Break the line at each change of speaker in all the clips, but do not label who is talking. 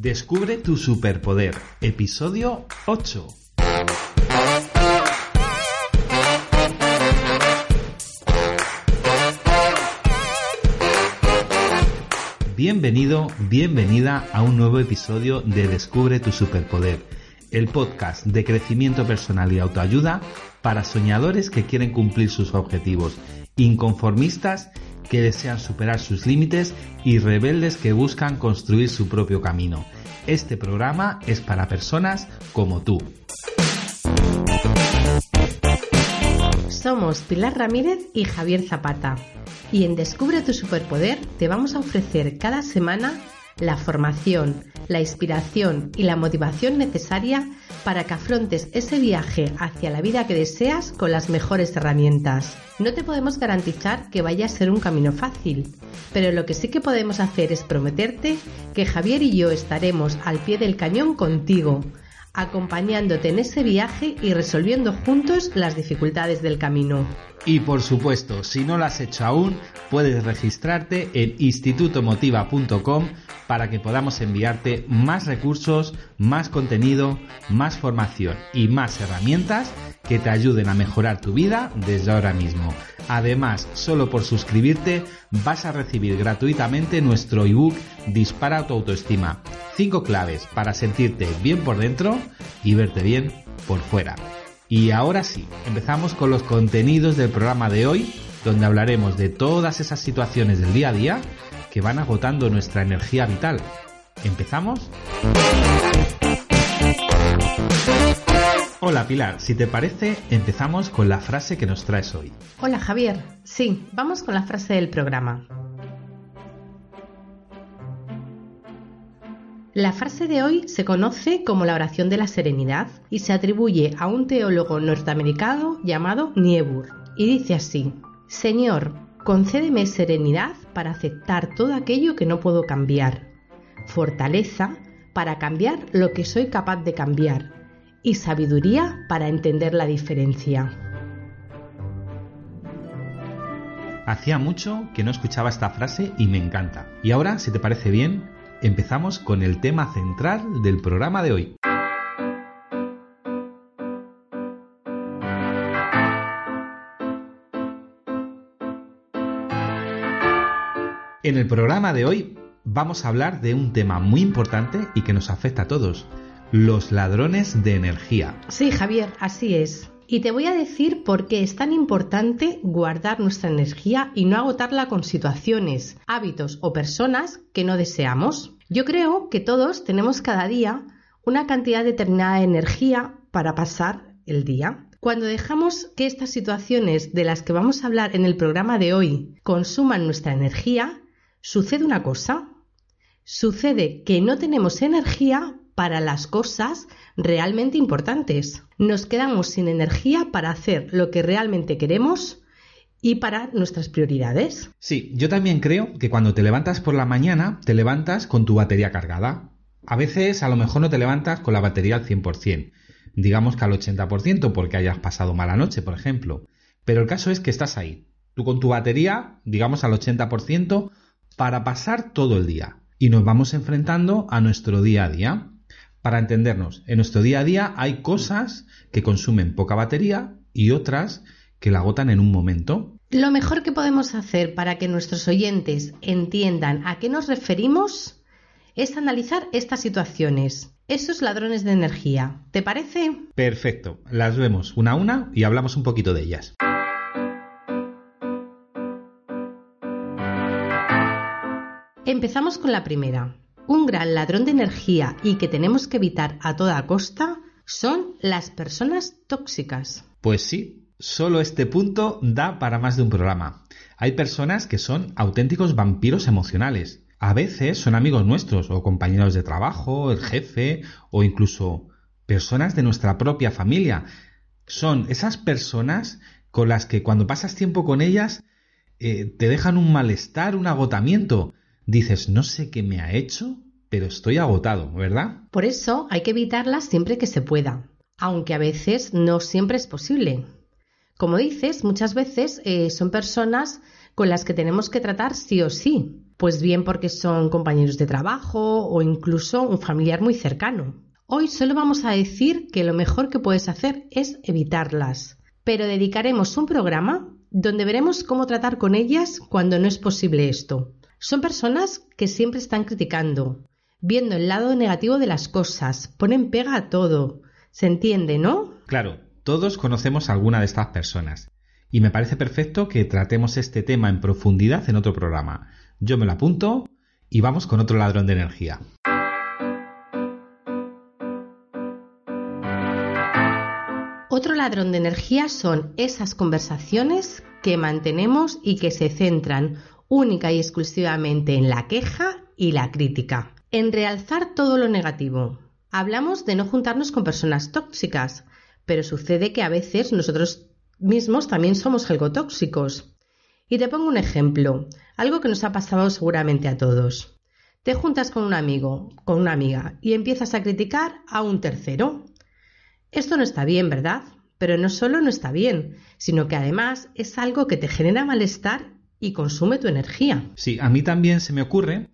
Descubre tu superpoder, episodio 8. Bienvenido, bienvenida a un nuevo episodio de Descubre tu superpoder, el podcast de crecimiento personal y autoayuda para soñadores que quieren cumplir sus objetivos, inconformistas que desean superar sus límites y rebeldes que buscan construir su propio camino. Este programa es para personas como tú.
Somos Pilar Ramírez y Javier Zapata y en Descubre tu Superpoder te vamos a ofrecer cada semana la formación, la inspiración y la motivación necesaria para que afrontes ese viaje hacia la vida que deseas con las mejores herramientas. No te podemos garantizar que vaya a ser un camino fácil, pero lo que sí que podemos hacer es prometerte que Javier y yo estaremos al pie del cañón contigo, acompañándote en ese viaje y resolviendo juntos las dificultades del camino.
Y por supuesto, si no lo has hecho aún, puedes registrarte en institutomotiva.com para que podamos enviarte más recursos, más contenido, más formación y más herramientas que te ayuden a mejorar tu vida desde ahora mismo. Además, solo por suscribirte vas a recibir gratuitamente nuestro ebook Dispara tu autoestima. 5 claves para sentirte bien por dentro y verte bien por fuera. Y ahora sí, empezamos con los contenidos del programa de hoy, donde hablaremos de todas esas situaciones del día a día que van agotando nuestra energía vital. ¿Empezamos? Hola Pilar, si te parece, empezamos con la frase que nos traes hoy.
Hola Javier, sí, vamos con la frase del programa. La frase de hoy se conoce como la oración de la serenidad y se atribuye a un teólogo norteamericano llamado Niebuhr y dice así, Señor, concédeme serenidad para aceptar todo aquello que no puedo cambiar, fortaleza para cambiar lo que soy capaz de cambiar y sabiduría para entender la diferencia.
Hacía mucho que no escuchaba esta frase y me encanta. Y ahora, si te parece bien, empezamos con el tema central del programa de hoy. En el programa de hoy vamos a hablar de un tema muy importante y que nos afecta a todos, los ladrones de energía.
Sí, Javier, así es. Y te voy a decir por qué es tan importante guardar nuestra energía y no agotarla con situaciones, hábitos o personas que no deseamos. Yo creo que todos tenemos cada día una cantidad determinada de energía para pasar el día. Cuando dejamos que estas situaciones de las que vamos a hablar en el programa de hoy consuman nuestra energía, sucede una cosa. Sucede que no tenemos energía para las cosas realmente importantes. Nos quedamos sin energía para hacer lo que realmente queremos y para nuestras prioridades.
Sí, yo también creo que cuando te levantas por la mañana, te levantas con tu batería cargada. A veces a lo mejor no te levantas con la batería al 100%, digamos que al 80% porque hayas pasado mala noche, por ejemplo. Pero el caso es que estás ahí, tú con tu batería, digamos al 80%, para pasar todo el día. Y nos vamos enfrentando a nuestro día a día. Para entendernos, en nuestro día a día hay cosas que consumen poca batería y otras que la agotan en un momento.
Lo mejor que podemos hacer para que nuestros oyentes entiendan a qué nos referimos es analizar estas situaciones, esos ladrones de energía. ¿Te parece?
Perfecto, las vemos una a una y hablamos un poquito de ellas.
Empezamos con la primera. Un gran ladrón de energía y que tenemos que evitar a toda costa son las personas tóxicas.
Pues sí, solo este punto da para más de un programa. Hay personas que son auténticos vampiros emocionales. A veces son amigos nuestros o compañeros de trabajo, el jefe o incluso personas de nuestra propia familia. Son esas personas con las que cuando pasas tiempo con ellas eh, te dejan un malestar, un agotamiento. Dices, no sé qué me ha hecho, pero estoy agotado, ¿verdad?
Por eso hay que evitarlas siempre que se pueda, aunque a veces no siempre es posible. Como dices, muchas veces eh, son personas con las que tenemos que tratar sí o sí, pues bien porque son compañeros de trabajo o incluso un familiar muy cercano. Hoy solo vamos a decir que lo mejor que puedes hacer es evitarlas, pero dedicaremos un programa donde veremos cómo tratar con ellas cuando no es posible esto. Son personas que siempre están criticando, viendo el lado negativo de las cosas, ponen pega a todo. ¿Se entiende, no?
Claro, todos conocemos a alguna de estas personas. Y me parece perfecto que tratemos este tema en profundidad en otro programa. Yo me lo apunto y vamos con otro ladrón de energía.
Otro ladrón de energía son esas conversaciones que mantenemos y que se centran única y exclusivamente en la queja y la crítica, en realzar todo lo negativo. Hablamos de no juntarnos con personas tóxicas, pero sucede que a veces nosotros mismos también somos algo tóxicos. Y te pongo un ejemplo, algo que nos ha pasado seguramente a todos. Te juntas con un amigo, con una amiga, y empiezas a criticar a un tercero. Esto no está bien, ¿verdad? Pero no solo no está bien, sino que además es algo que te genera malestar y consume tu energía.
Sí, a mí también se me ocurre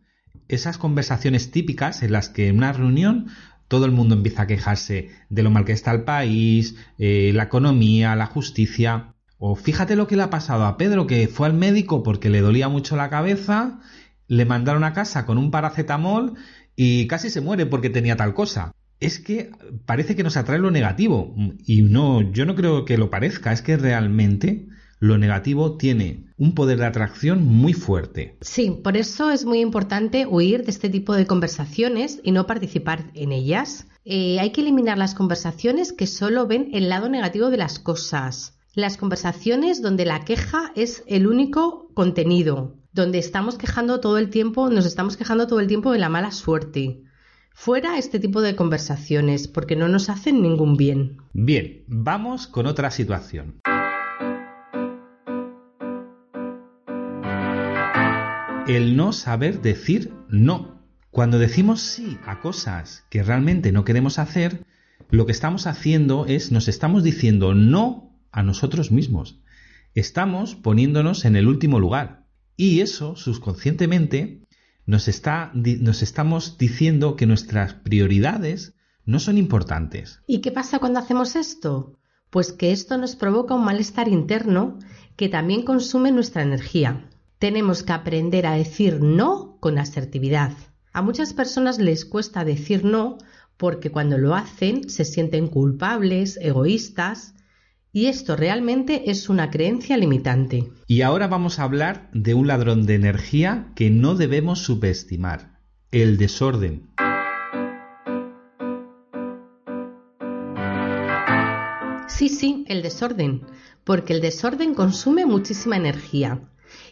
esas conversaciones típicas en las que en una reunión todo el mundo empieza a quejarse de lo mal que está el país, eh, la economía, la justicia. O fíjate lo que le ha pasado a Pedro, que fue al médico porque le dolía mucho la cabeza, le mandaron a casa con un paracetamol y casi se muere porque tenía tal cosa. Es que parece que nos atrae lo negativo. Y no, yo no creo que lo parezca, es que realmente lo negativo tiene un poder de atracción muy fuerte.
Sí, por eso es muy importante huir de este tipo de conversaciones y no participar en ellas. Eh, hay que eliminar las conversaciones que solo ven el lado negativo de las cosas. Las conversaciones donde la queja es el único contenido, donde estamos quejando todo el tiempo, nos estamos quejando todo el tiempo de la mala suerte. Fuera este tipo de conversaciones, porque no nos hacen ningún bien.
Bien, vamos con otra situación. El no saber decir no. Cuando decimos sí a cosas que realmente no queremos hacer, lo que estamos haciendo es nos estamos diciendo no a nosotros mismos. Estamos poniéndonos en el último lugar. Y eso, subconscientemente, nos, está, nos estamos diciendo que nuestras prioridades no son importantes.
¿Y qué pasa cuando hacemos esto? Pues que esto nos provoca un malestar interno que también consume nuestra energía. Tenemos que aprender a decir no con asertividad. A muchas personas les cuesta decir no porque cuando lo hacen se sienten culpables, egoístas, y esto realmente es una creencia limitante.
Y ahora vamos a hablar de un ladrón de energía que no debemos subestimar, el desorden.
Sí, sí, el desorden, porque el desorden consume muchísima energía.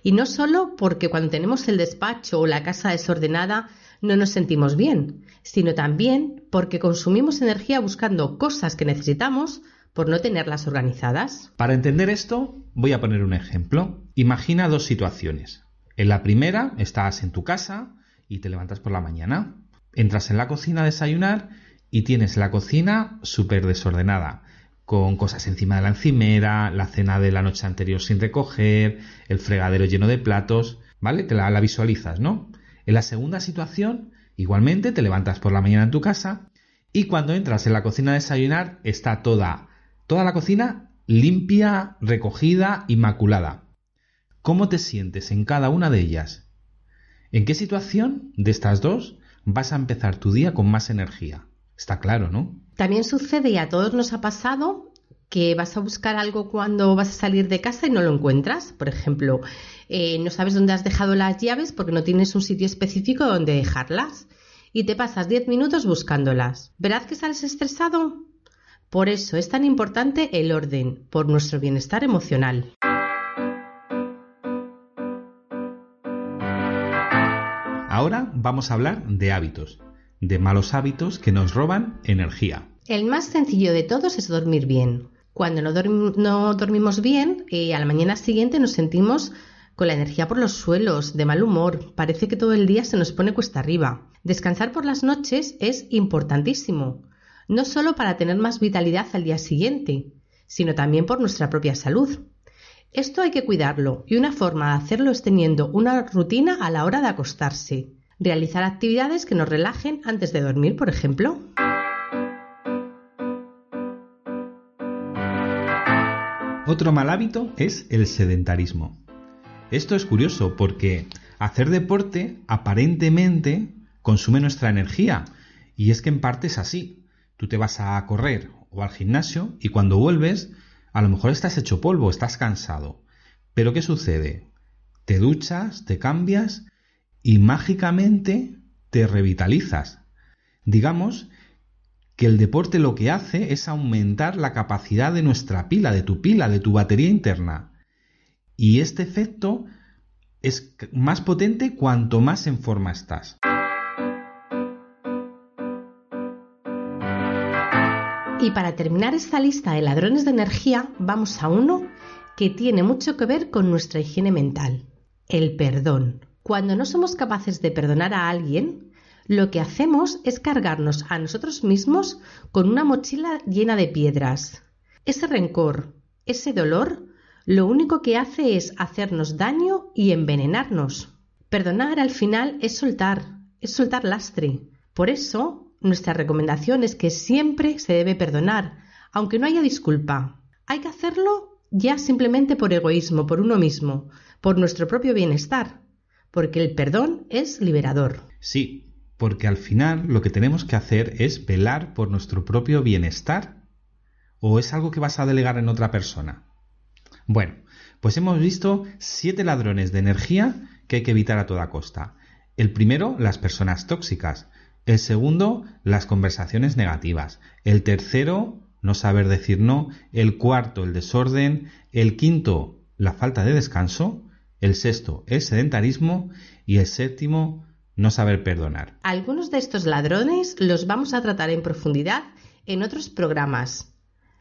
Y no solo porque cuando tenemos el despacho o la casa desordenada no nos sentimos bien, sino también porque consumimos energía buscando cosas que necesitamos por no tenerlas organizadas.
Para entender esto, voy a poner un ejemplo. Imagina dos situaciones. En la primera, estás en tu casa y te levantas por la mañana. Entras en la cocina a desayunar y tienes la cocina súper desordenada con cosas encima de la encimera, la cena de la noche anterior sin recoger, el fregadero lleno de platos, ¿vale? Te la, visualizas, ¿no? En la segunda situación, igualmente te levantas por la mañana en tu casa y cuando entras en la cocina a desayunar está toda, toda la cocina limpia, recogida, inmaculada. ¿Cómo te sientes en cada una de ellas? ¿En qué situación de estas dos vas a empezar tu día con más energía? Está claro, ¿no?
También sucede y a todos nos ha pasado que vas a buscar algo cuando vas a salir de casa y no lo encuentras. Por ejemplo, eh, no sabes dónde has dejado las llaves porque no tienes un sitio específico donde dejarlas y te pasas 10 minutos buscándolas. ¿Verdad que sales estresado? Por eso es tan importante el orden, por nuestro bienestar emocional.
Ahora vamos a hablar de hábitos de malos hábitos que nos roban energía.
El más sencillo de todos es dormir bien. Cuando no, dormimos bien, eh, a la mañana siguiente nos sentimos con la energía por los suelos, de mal humor, parece que todo el día se nos pone cuesta arriba. Descansar por las noches es importantísimo, no solo para tener más vitalidad al día siguiente, sino también por nuestra propia salud. Esto hay que cuidarlo y una forma de hacerlo es teniendo una rutina a la hora de acostarse. Realizar actividades que nos relajen antes de dormir, por ejemplo.
Otro mal hábito es el sedentarismo. Esto es curioso porque hacer deporte aparentemente consume nuestra energía y es que en parte es así. Tú te vas a correr o al gimnasio y cuando vuelves a lo mejor estás hecho polvo, estás cansado. Pero ¿qué sucede? Te duchas, te cambias y mágicamente te revitalizas. Digamos que el deporte lo que hace es aumentar la capacidad de nuestra pila, de tu pila, de tu batería interna. Y este efecto es más potente cuanto más en forma estás.
Y para terminar esta lista de ladrones de energía, vamos a uno que tiene mucho que ver con nuestra higiene mental, el perdón. Cuando no somos capaces de perdonar a alguien, lo que hacemos es cargarnos a nosotros mismos con una mochila llena de piedras. Ese rencor, ese dolor, lo único que hace es hacernos daño y envenenarnos. Perdonar al final es soltar, es soltar lastre. Por eso, nuestra recomendación es que siempre se debe perdonar, aunque no haya disculpa. Hay que hacerlo ya simplemente por egoísmo, por uno mismo, por nuestro propio bienestar, porque el perdón es liberador.
Sí, porque al final lo que tenemos que hacer es velar por nuestro propio bienestar. ¿O es algo que vas a delegar en otra persona? Bueno, pues hemos visto siete ladrones de energía que hay que evitar a toda costa. El primero, las personas tóxicas. El segundo, las conversaciones negativas. El tercero, no saber decir no. El cuarto, el desorden. El quinto, la falta de descanso. El sexto, el sedentarismo. Y el séptimo, no saber perdonar.
Algunos de estos ladrones los vamos a tratar en profundidad en otros programas.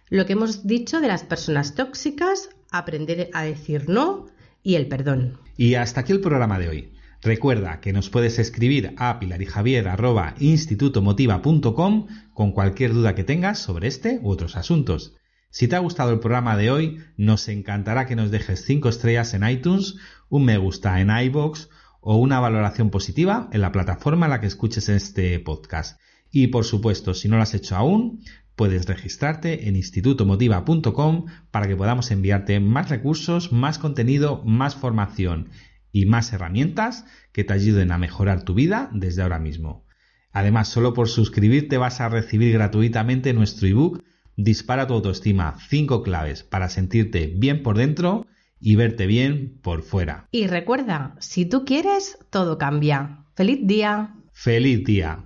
Lo que hemos dicho de las personas tóxicas aprender a decir no y el perdón.
Y hasta aquí el programa de hoy. Recuerda que nos puedes escribir a pilarijavier.institutomotiva.com con cualquier duda que tengas sobre este u otros asuntos. Si te ha gustado el programa de hoy, nos encantará que nos dejes 5 estrellas en iTunes, un me gusta en iBox o una valoración positiva en la plataforma en la que escuches este podcast. Y por supuesto, si no lo has hecho aún, puedes registrarte en institutomotiva.com para que podamos enviarte más recursos, más contenido, más formación y más herramientas que te ayuden a mejorar tu vida desde ahora mismo. Además, solo por suscribirte vas a recibir gratuitamente nuestro ebook Dispara tu autoestima 5 claves para sentirte bien por dentro y verte bien por fuera.
Y recuerda, si tú quieres, todo cambia. ¡Feliz día!
¡Feliz día!